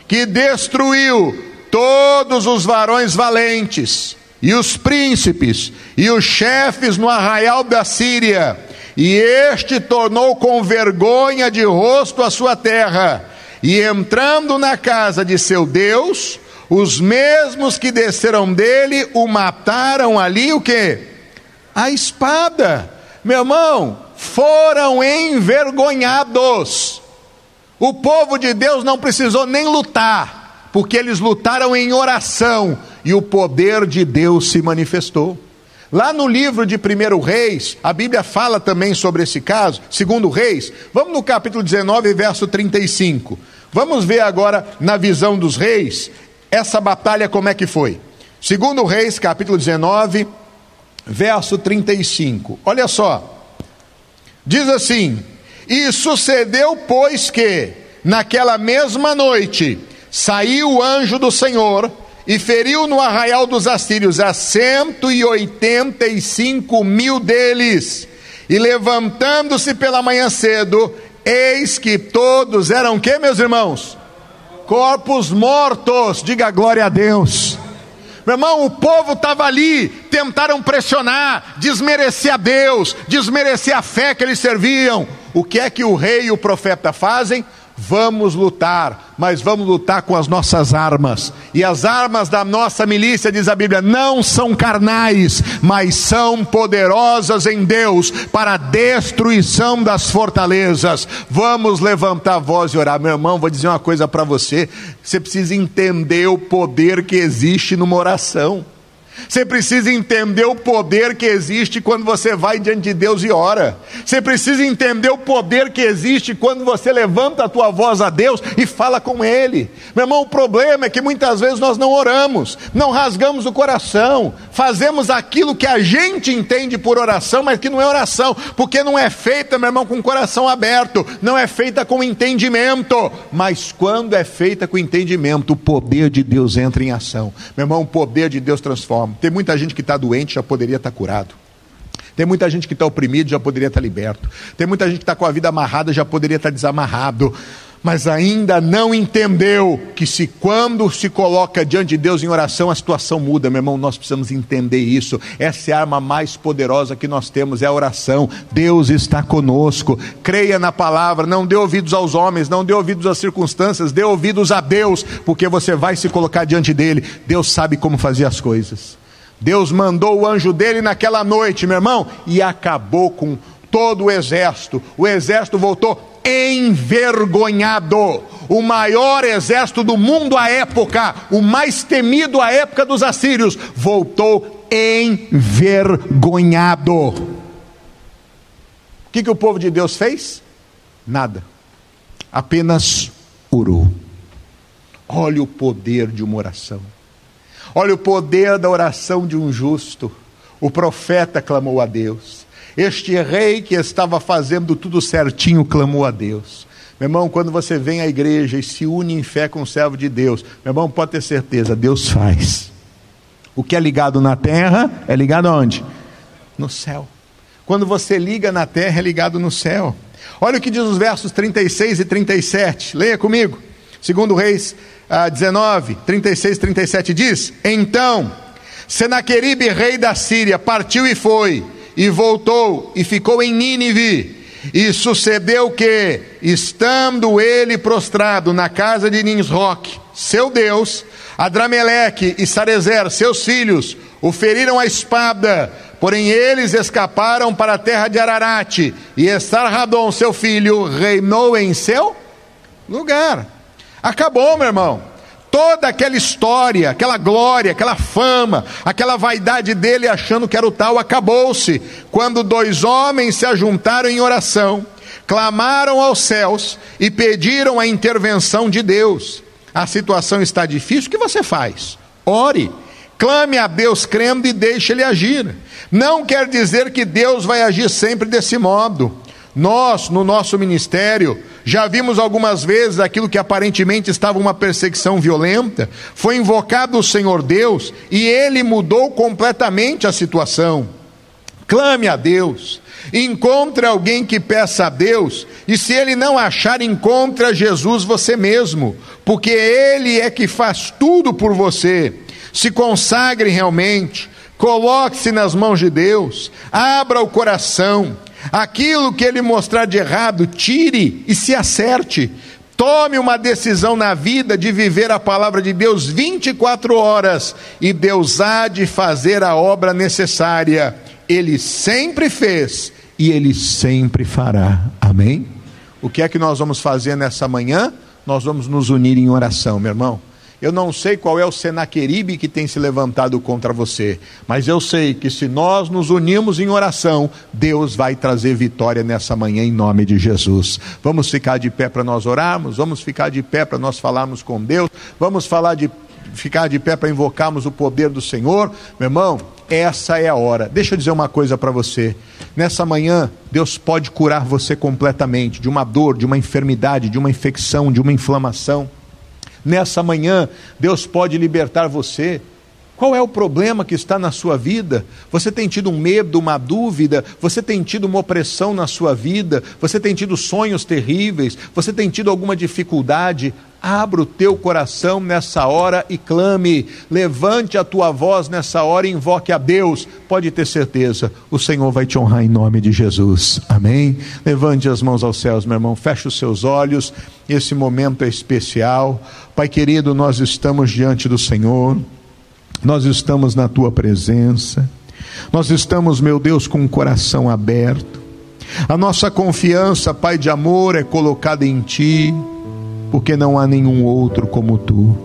Que destruiu todos os varões valentes, e os príncipes, e os chefes no arraial da Síria, e este tornou com vergonha de rosto a sua terra, e entrando na casa de seu Deus, os mesmos que desceram dele o mataram ali o que? A espada. Meu irmão, foram envergonhados. O povo de Deus não precisou nem lutar, porque eles lutaram em oração e o poder de Deus se manifestou. Lá no livro de 1 Reis, a Bíblia fala também sobre esse caso, segundo Reis. Vamos no capítulo 19, verso 35. Vamos ver agora na visão dos reis essa batalha como é que foi. Segundo Reis, capítulo 19, verso 35. Olha só. Diz assim: e sucedeu, pois, que, naquela mesma noite, saiu o anjo do Senhor e feriu no arraial dos assírios a cento e oitenta e cinco mil deles. E levantando-se pela manhã cedo, eis que todos eram que, meus irmãos? Corpos mortos. Diga glória a Deus. Meu irmão, o povo estava ali, tentaram pressionar, desmerecer a Deus, desmerecer a fé que eles serviam. O que é que o rei e o profeta fazem? Vamos lutar, mas vamos lutar com as nossas armas. E as armas da nossa milícia, diz a Bíblia, não são carnais, mas são poderosas em Deus para a destruição das fortalezas. Vamos levantar a voz e orar. Meu irmão, vou dizer uma coisa para você: você precisa entender o poder que existe numa oração. Você precisa entender o poder que existe quando você vai diante de Deus e ora. Você precisa entender o poder que existe quando você levanta a tua voz a Deus e fala com Ele. Meu irmão, o problema é que muitas vezes nós não oramos, não rasgamos o coração, fazemos aquilo que a gente entende por oração, mas que não é oração, porque não é feita, meu irmão, com o coração aberto, não é feita com entendimento. Mas quando é feita com entendimento, o poder de Deus entra em ação. Meu irmão, o poder de Deus transforma. Tem muita gente que está doente, já poderia estar tá curado. Tem muita gente que está oprimido, já poderia estar tá liberto. Tem muita gente que está com a vida amarrada, já poderia estar tá desamarrado. Mas ainda não entendeu que se quando se coloca diante de Deus em oração, a situação muda, meu irmão. Nós precisamos entender isso. Essa é a arma mais poderosa que nós temos, é a oração. Deus está conosco. Creia na palavra, não dê ouvidos aos homens, não dê ouvidos às circunstâncias, dê ouvidos a Deus, porque você vai se colocar diante dele. Deus sabe como fazer as coisas. Deus mandou o anjo dele naquela noite, meu irmão, e acabou com todo o exército. O exército voltou envergonhado. O maior exército do mundo à época, o mais temido à época dos assírios, voltou envergonhado. O que, que o povo de Deus fez? Nada. Apenas orou. Olha o poder de uma oração. Olha o poder da oração de um justo. O profeta clamou a Deus. Este rei que estava fazendo tudo certinho clamou a Deus. Meu irmão, quando você vem à igreja e se une em fé com o servo de Deus, meu irmão, pode ter certeza, Deus faz. O que é ligado na terra é ligado aonde? No céu. Quando você liga na terra, é ligado no céu. Olha o que diz os versos 36 e 37. Leia comigo. Segundo Reis ah, 19, 36 37 diz: Então Senaqueribe, rei da Síria, partiu e foi, e voltou, e ficou em Nínive. E sucedeu que, estando ele prostrado na casa de Ninsroque, seu Deus, Adrameleque e Sarezer, seus filhos, o feriram a espada, porém eles escaparam para a terra de Ararate, e Esarhadon, seu filho, reinou em seu lugar. Acabou, meu irmão. Toda aquela história, aquela glória, aquela fama, aquela vaidade dele achando que era o tal, acabou-se quando dois homens se ajuntaram em oração, clamaram aos céus e pediram a intervenção de Deus. A situação está difícil, o que você faz? Ore. Clame a Deus crendo e deixe Ele agir. Não quer dizer que Deus vai agir sempre desse modo. Nós, no nosso ministério, já vimos algumas vezes aquilo que aparentemente estava uma perseguição violenta, foi invocado o Senhor Deus e ele mudou completamente a situação. Clame a Deus, encontre alguém que peça a Deus, e se ele não achar, encontre a Jesus você mesmo, porque ele é que faz tudo por você. Se consagre realmente, coloque-se nas mãos de Deus, abra o coração, Aquilo que ele mostrar de errado, tire e se acerte. Tome uma decisão na vida de viver a palavra de Deus 24 horas e Deus há de fazer a obra necessária. Ele sempre fez e ele sempre fará. Amém? O que é que nós vamos fazer nessa manhã? Nós vamos nos unir em oração, meu irmão. Eu não sei qual é o Senaqueribe que tem se levantado contra você, mas eu sei que se nós nos unirmos em oração, Deus vai trazer vitória nessa manhã em nome de Jesus. Vamos ficar de pé para nós orarmos, vamos ficar de pé para nós falarmos com Deus, vamos falar de ficar de pé para invocarmos o poder do Senhor. Meu irmão, essa é a hora. Deixa eu dizer uma coisa para você. Nessa manhã, Deus pode curar você completamente de uma dor, de uma enfermidade, de uma infecção, de uma inflamação. Nessa manhã, Deus pode libertar você. Qual é o problema que está na sua vida? Você tem tido um medo, uma dúvida? Você tem tido uma opressão na sua vida? Você tem tido sonhos terríveis? Você tem tido alguma dificuldade? Abra o teu coração nessa hora e clame. Levante a tua voz nessa hora e invoque a Deus. Pode ter certeza, o Senhor vai te honrar em nome de Jesus. Amém? Levante as mãos aos céus, meu irmão. Feche os seus olhos. Esse momento é especial. Pai querido, nós estamos diante do Senhor. Nós estamos na tua presença. Nós estamos, meu Deus, com o coração aberto. A nossa confiança, Pai de amor, é colocada em Ti porque não há nenhum outro como tu,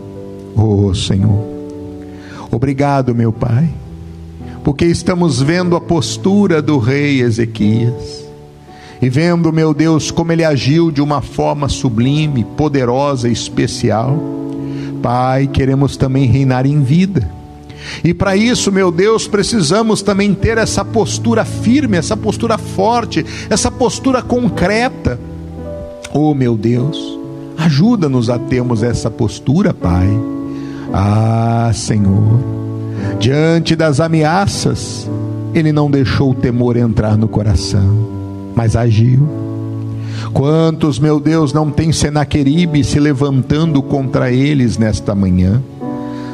oh Senhor. Obrigado, meu Pai, porque estamos vendo a postura do rei Ezequias e vendo, meu Deus, como ele agiu de uma forma sublime, poderosa e especial. Pai, queremos também reinar em vida. E para isso, meu Deus, precisamos também ter essa postura firme, essa postura forte, essa postura concreta. Oh, meu Deus, Ajuda-nos a termos essa postura, Pai. Ah, Senhor, diante das ameaças, Ele não deixou o temor entrar no coração, mas agiu. Quantos, meu Deus, não tem Senaqueribe se levantando contra eles nesta manhã?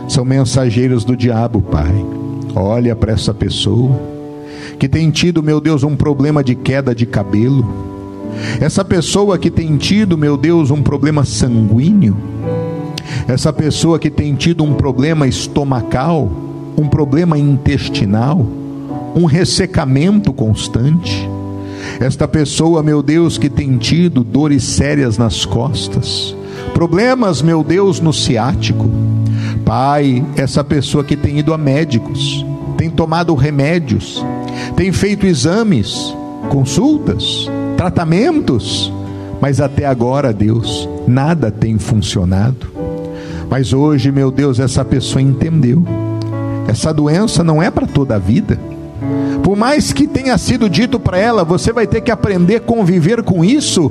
São mensageiros do diabo, Pai. Olha para essa pessoa que tem tido, meu Deus, um problema de queda de cabelo essa pessoa que tem tido, meu Deus, um problema sanguíneo, essa pessoa que tem tido um problema estomacal, um problema intestinal, um ressecamento constante, esta pessoa, meu Deus, que tem tido dores sérias nas costas, problemas, meu Deus, no ciático, Pai, essa pessoa que tem ido a médicos, tem tomado remédios, tem feito exames, consultas, tratamentos, mas até agora, Deus, nada tem funcionado. Mas hoje, meu Deus, essa pessoa entendeu. Essa doença não é para toda a vida. Por mais que tenha sido dito para ela, você vai ter que aprender a conviver com isso.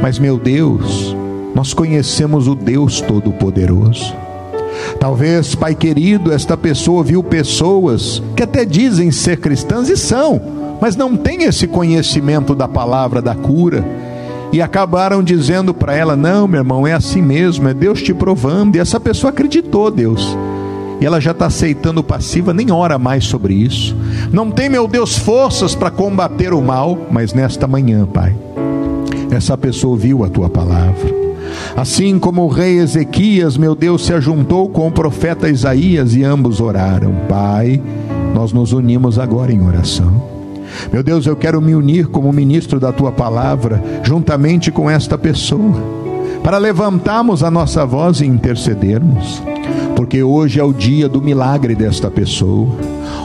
Mas, meu Deus, nós conhecemos o Deus Todo-Poderoso. Talvez, Pai querido, esta pessoa viu pessoas que até dizem ser cristãs e são, mas não tem esse conhecimento da palavra da cura. E acabaram dizendo para ela: Não, meu irmão, é assim mesmo, é Deus te provando. E essa pessoa acreditou, Deus. E ela já está aceitando passiva, nem ora mais sobre isso. Não tem, meu Deus, forças para combater o mal, mas nesta manhã, Pai, essa pessoa ouviu a tua palavra. Assim como o rei Ezequias, meu Deus, se ajuntou com o profeta Isaías e ambos oraram. Pai, nós nos unimos agora em oração. Meu Deus, eu quero me unir como ministro da tua palavra, juntamente com esta pessoa, para levantarmos a nossa voz e intercedermos, porque hoje é o dia do milagre desta pessoa.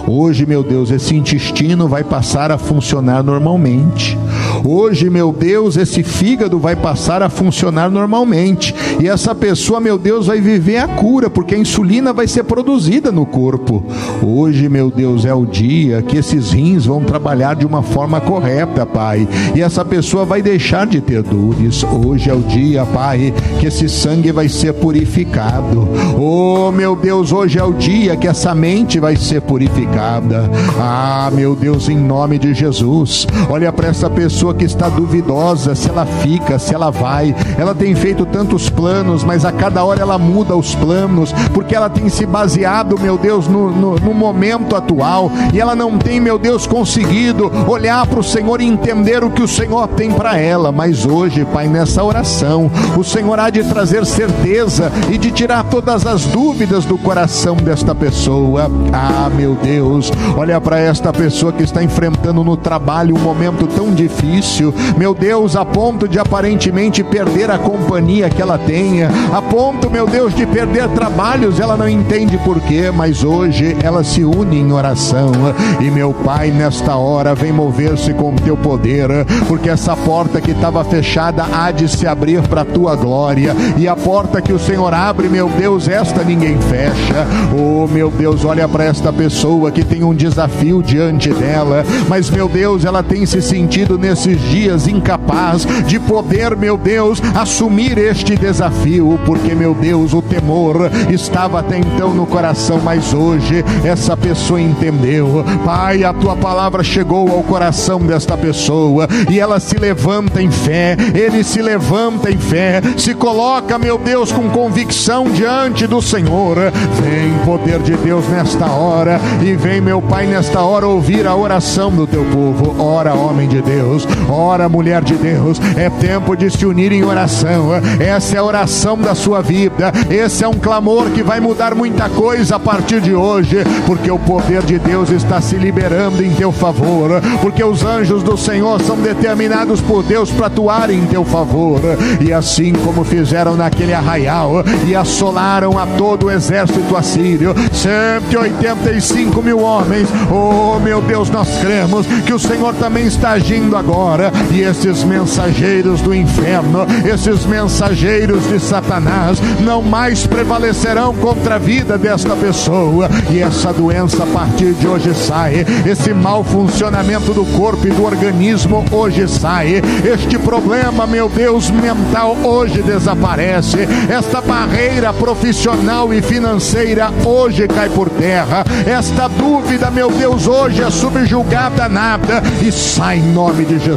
Hoje, meu Deus, esse intestino vai passar a funcionar normalmente. Hoje, meu Deus, esse fígado vai passar a funcionar normalmente. E essa pessoa, meu Deus, vai viver a cura, porque a insulina vai ser produzida no corpo. Hoje, meu Deus, é o dia que esses rins vão trabalhar de uma forma correta, Pai. E essa pessoa vai deixar de ter dores. Hoje é o dia, Pai, que esse sangue vai ser purificado. Oh, meu Deus, hoje é o dia que essa mente vai ser purificada. Ah, meu Deus, em nome de Jesus. Olha para essa pessoa pessoa que está duvidosa se ela fica, se ela vai. Ela tem feito tantos planos, mas a cada hora ela muda os planos, porque ela tem se baseado, meu Deus, no, no, no momento atual, e ela não tem, meu Deus, conseguido olhar para o Senhor e entender o que o Senhor tem para ela. Mas hoje, Pai, nessa oração, o Senhor há de trazer certeza e de tirar todas as dúvidas do coração desta pessoa. Ah, meu Deus, olha para esta pessoa que está enfrentando no trabalho um momento tão difícil difícil, meu Deus, a ponto de aparentemente perder a companhia que ela tenha, a ponto, meu Deus, de perder trabalhos, ela não entende porquê, mas hoje ela se une em oração. E meu Pai, nesta hora, vem mover-se com teu poder, porque essa porta que estava fechada há de se abrir para a tua glória, e a porta que o Senhor abre, meu Deus, esta ninguém fecha. Oh, meu Deus, olha para esta pessoa que tem um desafio diante dela, mas meu Deus, ela tem se sentido nesse nesses dias incapaz de poder, meu Deus, assumir este desafio, porque, meu Deus, o temor estava até então no coração, mas hoje essa pessoa entendeu. Pai, a tua palavra chegou ao coração desta pessoa e ela se levanta em fé, ele se levanta em fé, se coloca, meu Deus, com convicção diante do Senhor. Vem, poder de Deus, nesta hora, e vem, meu Pai, nesta hora, ouvir a oração do teu povo. Ora, homem de Deus, Ora, mulher de Deus, é tempo de se unir em oração. Essa é a oração da sua vida. Esse é um clamor que vai mudar muita coisa a partir de hoje, porque o poder de Deus está se liberando em teu favor, porque os anjos do Senhor são determinados por Deus para atuar em teu favor. E assim como fizeram naquele arraial e assolaram a todo o exército assírio, 185 mil homens. Oh, meu Deus, nós cremos que o Senhor também está agindo agora agora, e esses mensageiros do inferno, esses mensageiros de Satanás, não mais prevalecerão contra a vida desta pessoa, e essa doença a partir de hoje sai, esse mau funcionamento do corpo e do organismo hoje sai, este problema, meu Deus, mental hoje desaparece, esta barreira profissional e financeira hoje cai por terra, esta dúvida, meu Deus, hoje é subjugada nada. E sai em nome de Jesus.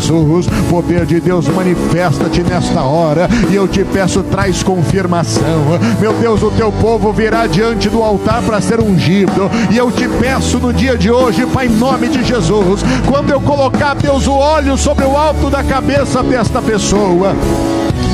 Poder de Deus, manifesta-te nesta hora. E eu te peço, traz confirmação. Meu Deus, o teu povo virá diante do altar para ser ungido. E eu te peço no dia de hoje, Pai, em nome de Jesus, quando eu colocar, Deus, o óleo sobre o alto da cabeça desta pessoa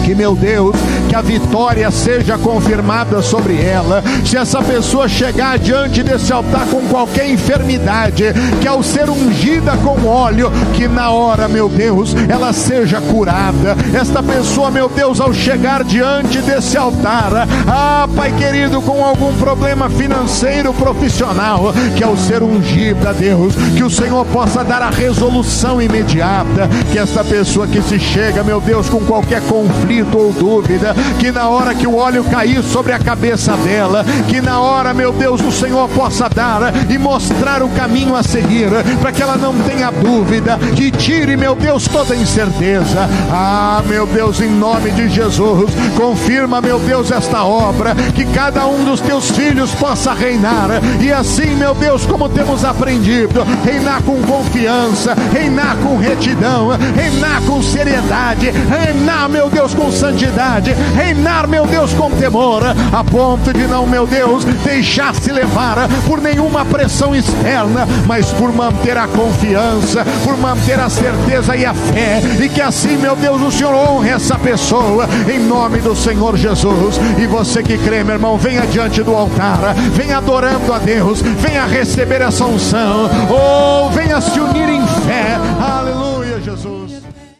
que, meu Deus, que a vitória seja confirmada sobre ela. Se essa pessoa chegar diante desse altar com qualquer enfermidade, que ao ser ungida com óleo, que na hora, meu Deus, ela seja curada. Esta pessoa, meu Deus, ao chegar diante desse altar, ah, Pai querido, com algum problema financeiro, profissional, que ao ser ungida, Deus, que o Senhor possa dar a resolução imediata, que esta pessoa que se chega, meu Deus, com qualquer conflito, conflito ou dúvida, que na hora que o óleo cair sobre a cabeça dela, que na hora, meu Deus, o Senhor possa dar e mostrar o caminho a seguir, para que ela não tenha dúvida, que tire, meu Deus, toda incerteza. Ah, meu Deus, em nome de Jesus, confirma, meu Deus, esta obra, que cada um dos teus filhos possa reinar, e assim, meu Deus, como temos aprendido, reinar com confiança, reinar com retidão, reinar com seriedade, reinar, meu Deus, com com santidade, reinar, meu Deus, com temor, a ponto de não, meu Deus, deixar-se levar por nenhuma pressão externa, mas por manter a confiança, por manter a certeza e a fé, e que assim, meu Deus, o Senhor honre essa pessoa, em nome do Senhor Jesus. E você que crê, meu irmão, venha diante do altar, venha adorando a Deus, venha receber essa unção, ou venha se unir